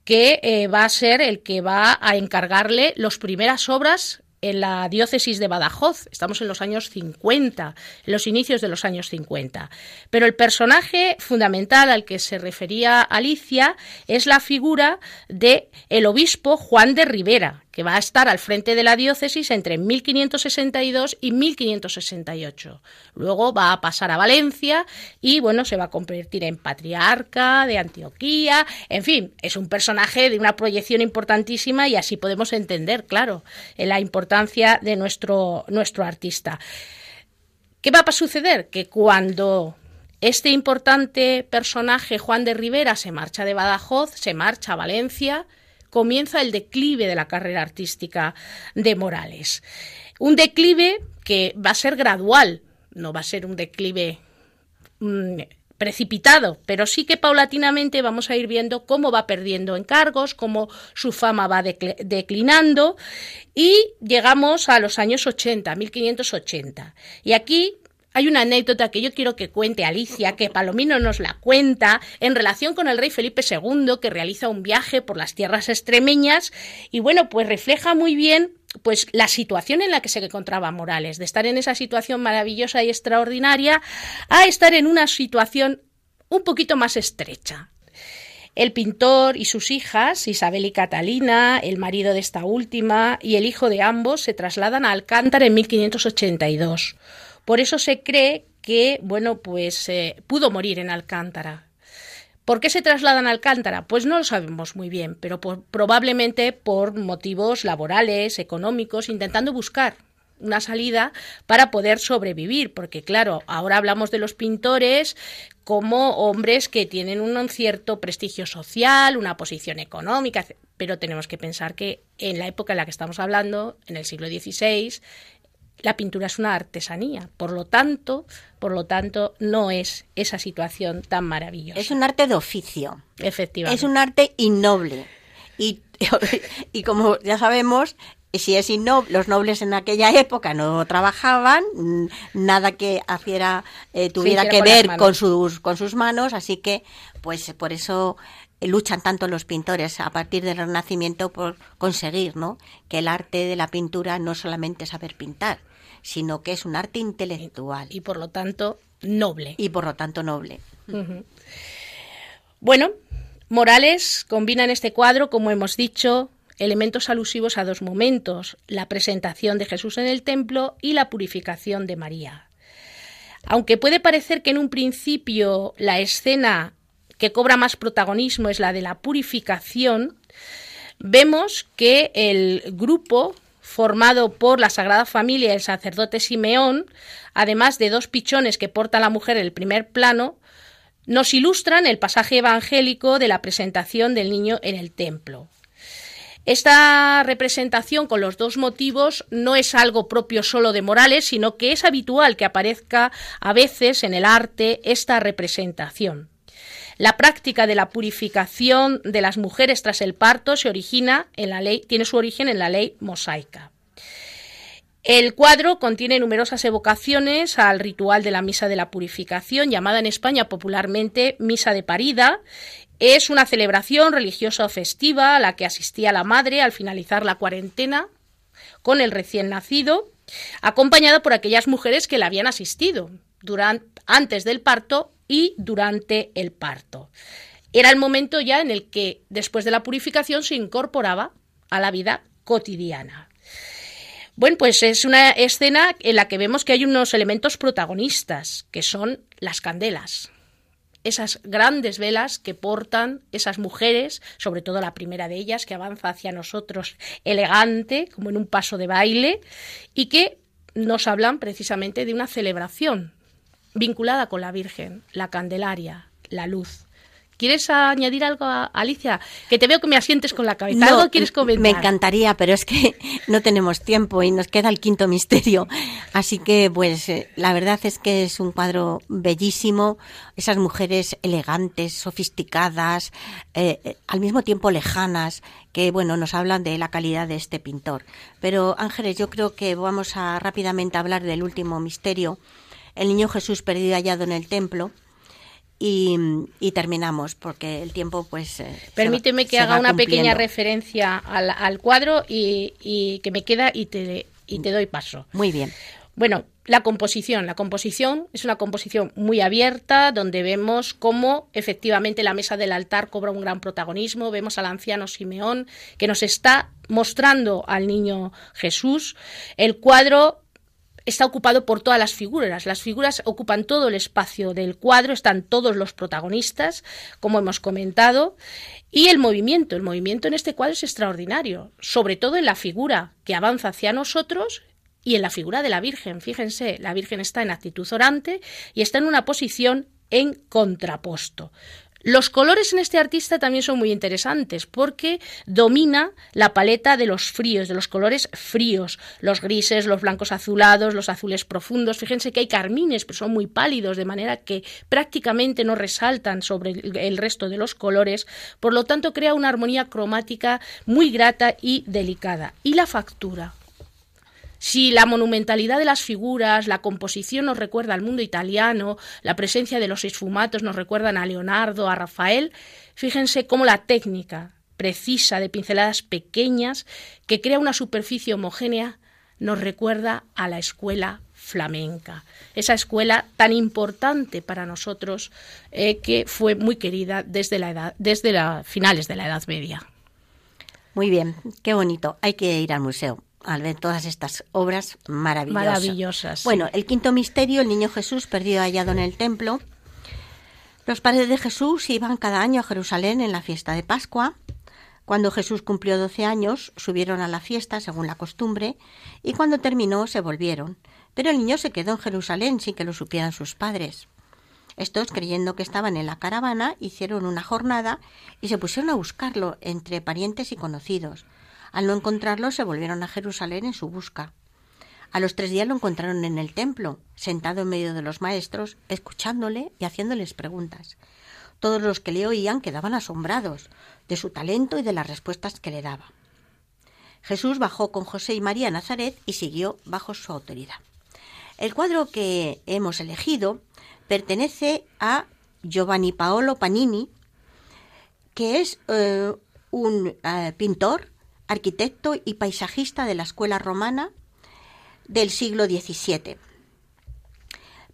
S3: que eh, va a ser el que va a encargarle las primeras obras en la diócesis de Badajoz. Estamos en los años 50, en los inicios de los años 50. Pero el personaje fundamental al que se refería Alicia es la figura de el obispo Juan de Rivera, que va a estar al frente de la diócesis entre 1562 y 1568. Luego va a pasar a Valencia y bueno, se va a convertir en patriarca de Antioquía. En fin, es un personaje de una proyección importantísima y así podemos entender, claro, la importancia de nuestro, nuestro artista. ¿Qué va a suceder? Que cuando Este importante personaje, Juan de Rivera, se marcha de Badajoz, se marcha a Valencia, comienza el declive de la carrera artística de Morales. Un declive que va a ser gradual, no va a ser un declive mm, precipitado, pero sí que paulatinamente vamos a ir viendo cómo va perdiendo encargos, cómo su fama va declinando y llegamos a los años 80, 1580. Y aquí hay una anécdota que yo quiero que cuente Alicia, que Palomino nos la cuenta, en relación con el rey Felipe II, que realiza un viaje por las tierras extremeñas, y bueno, pues refleja muy bien pues la situación en la que se encontraba Morales, de estar en esa situación maravillosa y extraordinaria a estar en una situación un poquito más estrecha. El pintor y sus hijas, Isabel y Catalina, el marido de esta última y el hijo de ambos se trasladan a Alcántara en 1582. Por eso se cree que, bueno, pues eh, pudo morir en Alcántara, ¿Por qué se trasladan a Alcántara? Pues no lo sabemos muy bien, pero probablemente por motivos laborales, económicos, intentando buscar una salida para poder sobrevivir, porque claro, ahora hablamos de los pintores como hombres que tienen un cierto prestigio social, una posición económica, pero tenemos que pensar que en la época en la que estamos hablando, en el siglo XVI, la pintura es una artesanía, por lo tanto, por lo tanto, no es esa situación tan maravillosa.
S2: Es un arte de oficio.
S3: Efectivamente.
S2: Es un arte innoble. Y, y como ya sabemos, si es innoble, los nobles en aquella época no trabajaban, nada que haciera, eh, tuviera que ver con sus, con sus manos, así que, pues por eso luchan tanto los pintores a partir del Renacimiento por conseguir ¿no? que el arte de la pintura no solamente saber pintar, sino que es un arte intelectual.
S3: Y, por lo tanto noble.
S2: Y por lo tanto noble.
S3: Bueno, Morales combina en este cuadro, como hemos dicho, elementos alusivos a dos momentos, la presentación de Jesús en el templo y la purificación de María. Aunque puede parecer que en un principio la escena que cobra más protagonismo es la de la purificación, vemos que el grupo formado por la Sagrada Familia y el sacerdote Simeón, además de dos pichones que porta la mujer en el primer plano, nos ilustran el pasaje evangélico de la presentación del niño en el templo. Esta representación con los dos motivos no es algo propio solo de Morales, sino que es habitual que aparezca a veces en el arte esta representación. La práctica de la purificación de las mujeres tras el parto se origina en la ley, tiene su origen en la ley mosaica. El cuadro contiene numerosas evocaciones al ritual de la misa de la purificación, llamada en España popularmente misa de parida. Es una celebración religiosa o festiva a la que asistía la madre al finalizar la cuarentena con el recién nacido, acompañada por aquellas mujeres que la habían asistido durante, antes del parto y durante el parto. Era el momento ya en el que, después de la purificación, se incorporaba a la vida cotidiana. Bueno, pues es una escena en la que vemos que hay unos elementos protagonistas, que son las candelas. Esas grandes velas que portan esas mujeres, sobre todo la primera de ellas, que avanza hacia nosotros elegante, como en un paso de baile, y que nos hablan precisamente de una celebración vinculada con la Virgen, la Candelaria, la luz. ¿Quieres añadir algo, Alicia? Que te veo que me asientes con la cabeza. ¿Algo quieres comentar?
S2: Me encantaría, pero es que no tenemos tiempo y nos queda el quinto misterio. Así que, pues, eh, la verdad es que es un cuadro bellísimo. Esas mujeres elegantes, sofisticadas, eh, eh, al mismo tiempo lejanas, que, bueno, nos hablan de la calidad de este pintor. Pero, Ángeles, yo creo que vamos a rápidamente hablar del último misterio el niño Jesús perdido hallado en el templo. Y, terminamos porque el tiempo pues
S3: eh, permíteme que haga una pequeña referencia al, cuadro y, que me queda y te, y te doy paso.
S2: Muy bien.
S3: Bueno la composición. La composición es una composición muy abierta donde vemos cómo efectivamente la mesa del altar cobra un gran protagonismo. Vemos al anciano Simeón que nos está mostrando al niño Jesús. El cuadro está ocupado por todas las figuras. Las figuras ocupan todo el espacio del cuadro, están todos los protagonistas, como hemos comentado, y el movimiento. El movimiento en este cuadro es extraordinario, sobre todo en la figura que avanza hacia nosotros y en la figura de la Virgen. Fíjense, la Virgen está en actitud orante y está en una posición en contraposto. Los colores en este artista también son muy interesantes porque domina la paleta de los fríos, de los colores fríos, los grises, los blancos azulados, los azules profundos. Fíjense que hay carmines, pero son muy pálidos, de manera que prácticamente no resaltan sobre el resto de los colores. Por lo tanto, crea una armonía cromática muy grata y delicada. Y la factura, si la monumentalidad de las figuras, la composición nos recuerda al mundo italiano, la presencia de los esfumatos nos recuerdan a Leonardo, a Rafael, fíjense cómo la técnica precisa de pinceladas pequeñas que crea una superficie homogénea nos recuerda a la escuela flamenca, esa escuela tan importante para nosotros eh, que fue muy querida desde la edad, desde las finales de la Edad Media.
S2: Muy bien, qué bonito. Hay que ir al museo al ver todas estas obras maravillosas.
S3: Maravillosas.
S2: Bueno, el quinto misterio, el niño Jesús perdido hallado en el templo. Los padres de Jesús iban cada año a Jerusalén en la fiesta de Pascua. Cuando Jesús cumplió doce años, subieron a la fiesta según la costumbre, y cuando terminó se volvieron. Pero el niño se quedó en Jerusalén sin que lo supieran sus padres. Estos, creyendo que estaban en la caravana, hicieron una jornada y se pusieron a buscarlo entre parientes y conocidos. Al no encontrarlo, se volvieron a Jerusalén en su busca. A los tres días lo encontraron en el templo, sentado en medio de los maestros, escuchándole y haciéndoles preguntas. Todos los que le oían quedaban asombrados de su talento y de las respuestas que le daba. Jesús bajó con José y María a Nazaret y siguió bajo su autoridad. El cuadro que hemos elegido pertenece a Giovanni Paolo Panini, que es eh, un eh, pintor arquitecto y paisajista de la escuela romana del siglo XVII.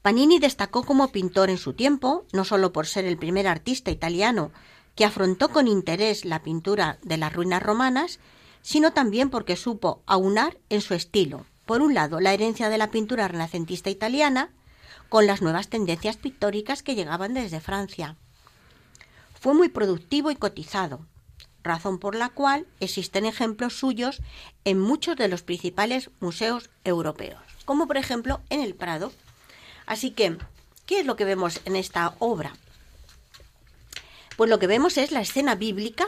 S2: Panini destacó como pintor en su tiempo, no solo por ser el primer artista italiano que afrontó con interés la pintura de las ruinas romanas, sino también porque supo aunar en su estilo, por un lado, la herencia de la pintura renacentista italiana, con las nuevas tendencias pictóricas que llegaban desde Francia. Fue muy productivo y cotizado, razón por la cual existen ejemplos suyos en muchos de los principales museos europeos, como por ejemplo en el Prado. Así que, ¿qué es lo que vemos en esta obra? Pues lo que vemos es la escena bíblica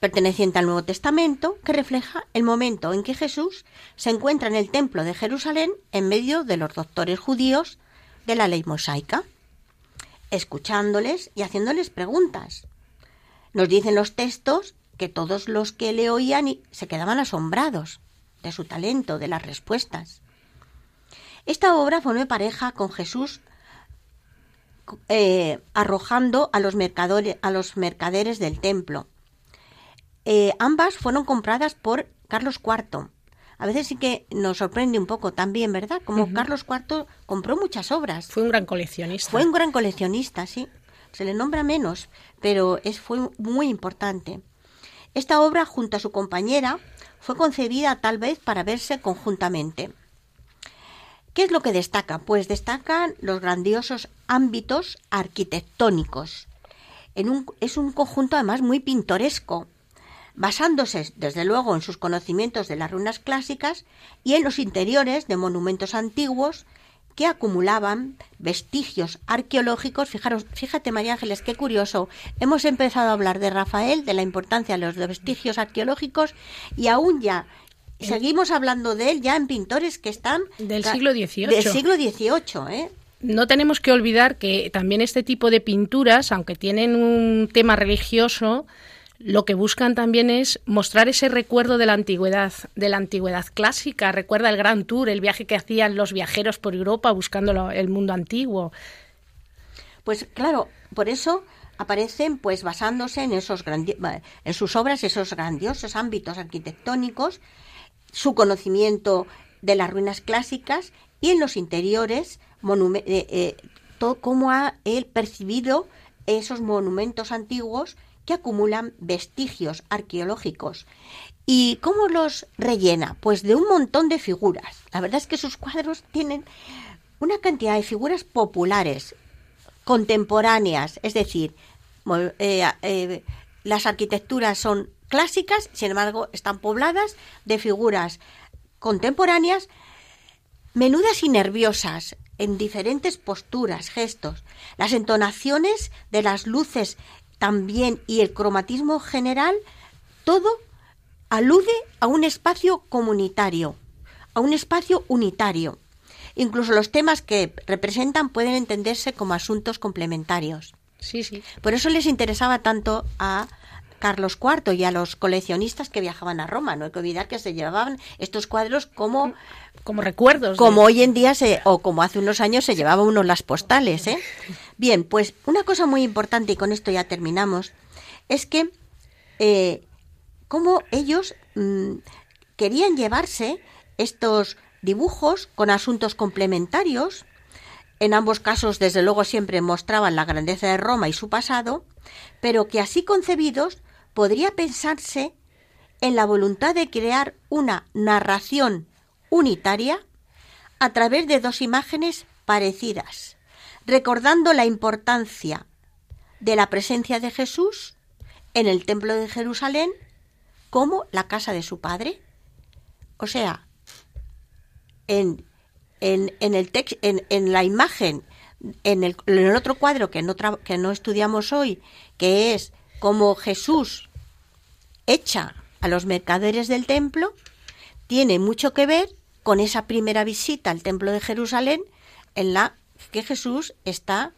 S2: perteneciente al Nuevo Testamento que refleja el momento en que Jesús se encuentra en el templo de Jerusalén en medio de los doctores judíos de la ley mosaica, escuchándoles y haciéndoles preguntas. Nos dicen los textos que todos los que le oían se quedaban asombrados de su talento, de las respuestas. Esta obra formó pareja con Jesús eh, arrojando a los, mercadores, a los mercaderes del templo. Eh, ambas fueron compradas por Carlos IV. A veces sí que nos sorprende un poco también, ¿verdad? Como Carlos IV compró muchas obras.
S3: Fue un gran coleccionista.
S2: Fue un gran coleccionista, sí se le nombra menos, pero es, fue muy importante. Esta obra, junto a su compañera, fue concebida tal vez para verse conjuntamente. ¿Qué es lo que destaca? Pues destacan los grandiosos ámbitos arquitectónicos. En es un conjunto además muy pintoresco, basándose desde luego en sus conocimientos de las ruinas clásicas y en los interiores de monumentos antiguos que acumulaban vestigios arqueológicos. Fijaros, fíjate, María Ángeles, qué curioso. Hemos empezado a hablar de Rafael, de la importancia de los vestigios arqueológicos, y aún ya seguimos hablando de él ya en pintores que están
S3: del siglo XVIII.
S2: Del siglo XVIII, ¿eh?
S3: No tenemos que olvidar que también este tipo de pinturas, aunque tienen un tema religioso, lo que buscan también es mostrar ese recuerdo de la antigüedad, de la antigüedad clásica. Recuerda el gran tour, el viaje que hacían los viajeros por Europa buscando el mundo antiguo.
S2: Pues claro, por eso aparecen pues basándose en esos en sus obras esos grandiosos ámbitos arquitectónicos, su conocimiento de las ruinas clásicas y en los interiores eh, eh, todo, cómo ha él percibido esos monumentos antiguos que acumulan vestigios arqueológicos. ¿Y cómo los rellena? Pues de un montón de figuras. La verdad es que sus cuadros tienen una cantidad de figuras populares, contemporáneas, es decir, eh, eh, las arquitecturas son clásicas, sin embargo, están pobladas de figuras contemporáneas, menudas y nerviosas, en diferentes posturas, gestos, las entonaciones de las luces también y el cromatismo general, todo alude a un espacio comunitario, a un espacio unitario. Incluso los temas que representan pueden entenderse como asuntos complementarios.
S3: Sí, sí.
S2: Por eso les interesaba tanto a Carlos IV y a los coleccionistas que viajaban a Roma. No hay que olvidar que se llevaban estos cuadros como
S3: como recuerdos.
S2: Como hoy en día se, o como hace unos años se llevaba uno las postales, ¿eh? Bien, pues una cosa muy importante y con esto ya terminamos es que eh, como ellos mm, querían llevarse estos dibujos con asuntos complementarios. En ambos casos, desde luego, siempre mostraban la grandeza de Roma y su pasado, pero que así concebidos podría pensarse en la voluntad de crear una narración unitaria a través de dos imágenes parecidas, recordando la importancia de la presencia de Jesús en el templo de Jerusalén como la casa de su padre. O sea, en, en, en el en, en, la imagen, en el, el otro cuadro que no, que no estudiamos hoy, que es como Jesús echa a los mercaderes del templo, tiene mucho que ver con esa primera visita al templo de Jerusalén en la que Jesús está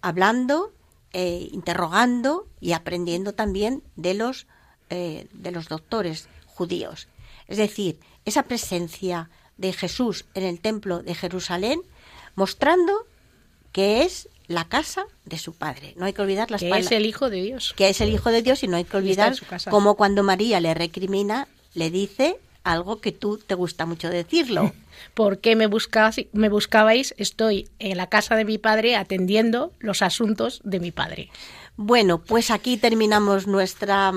S2: hablando, eh, interrogando y aprendiendo también de los, eh, de los doctores judíos. Es decir, esa presencia de Jesús en el templo de Jerusalén, mostrando que es la casa de su padre. No hay que olvidar las
S3: que es el hijo de Dios.
S2: Que es el hijo de Dios y no hay que olvidar cómo cuando María le recrimina, le dice algo que tú te gusta mucho decirlo.
S3: ¿Por qué me, me buscabais? Estoy en la casa de mi padre atendiendo los asuntos de mi padre.
S2: Bueno, pues aquí terminamos nuestra,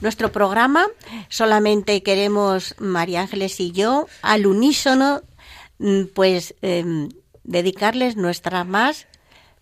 S2: nuestro programa. Solamente queremos, María Ángeles y yo, al unísono, mm, pues em, dedicarles nuestra más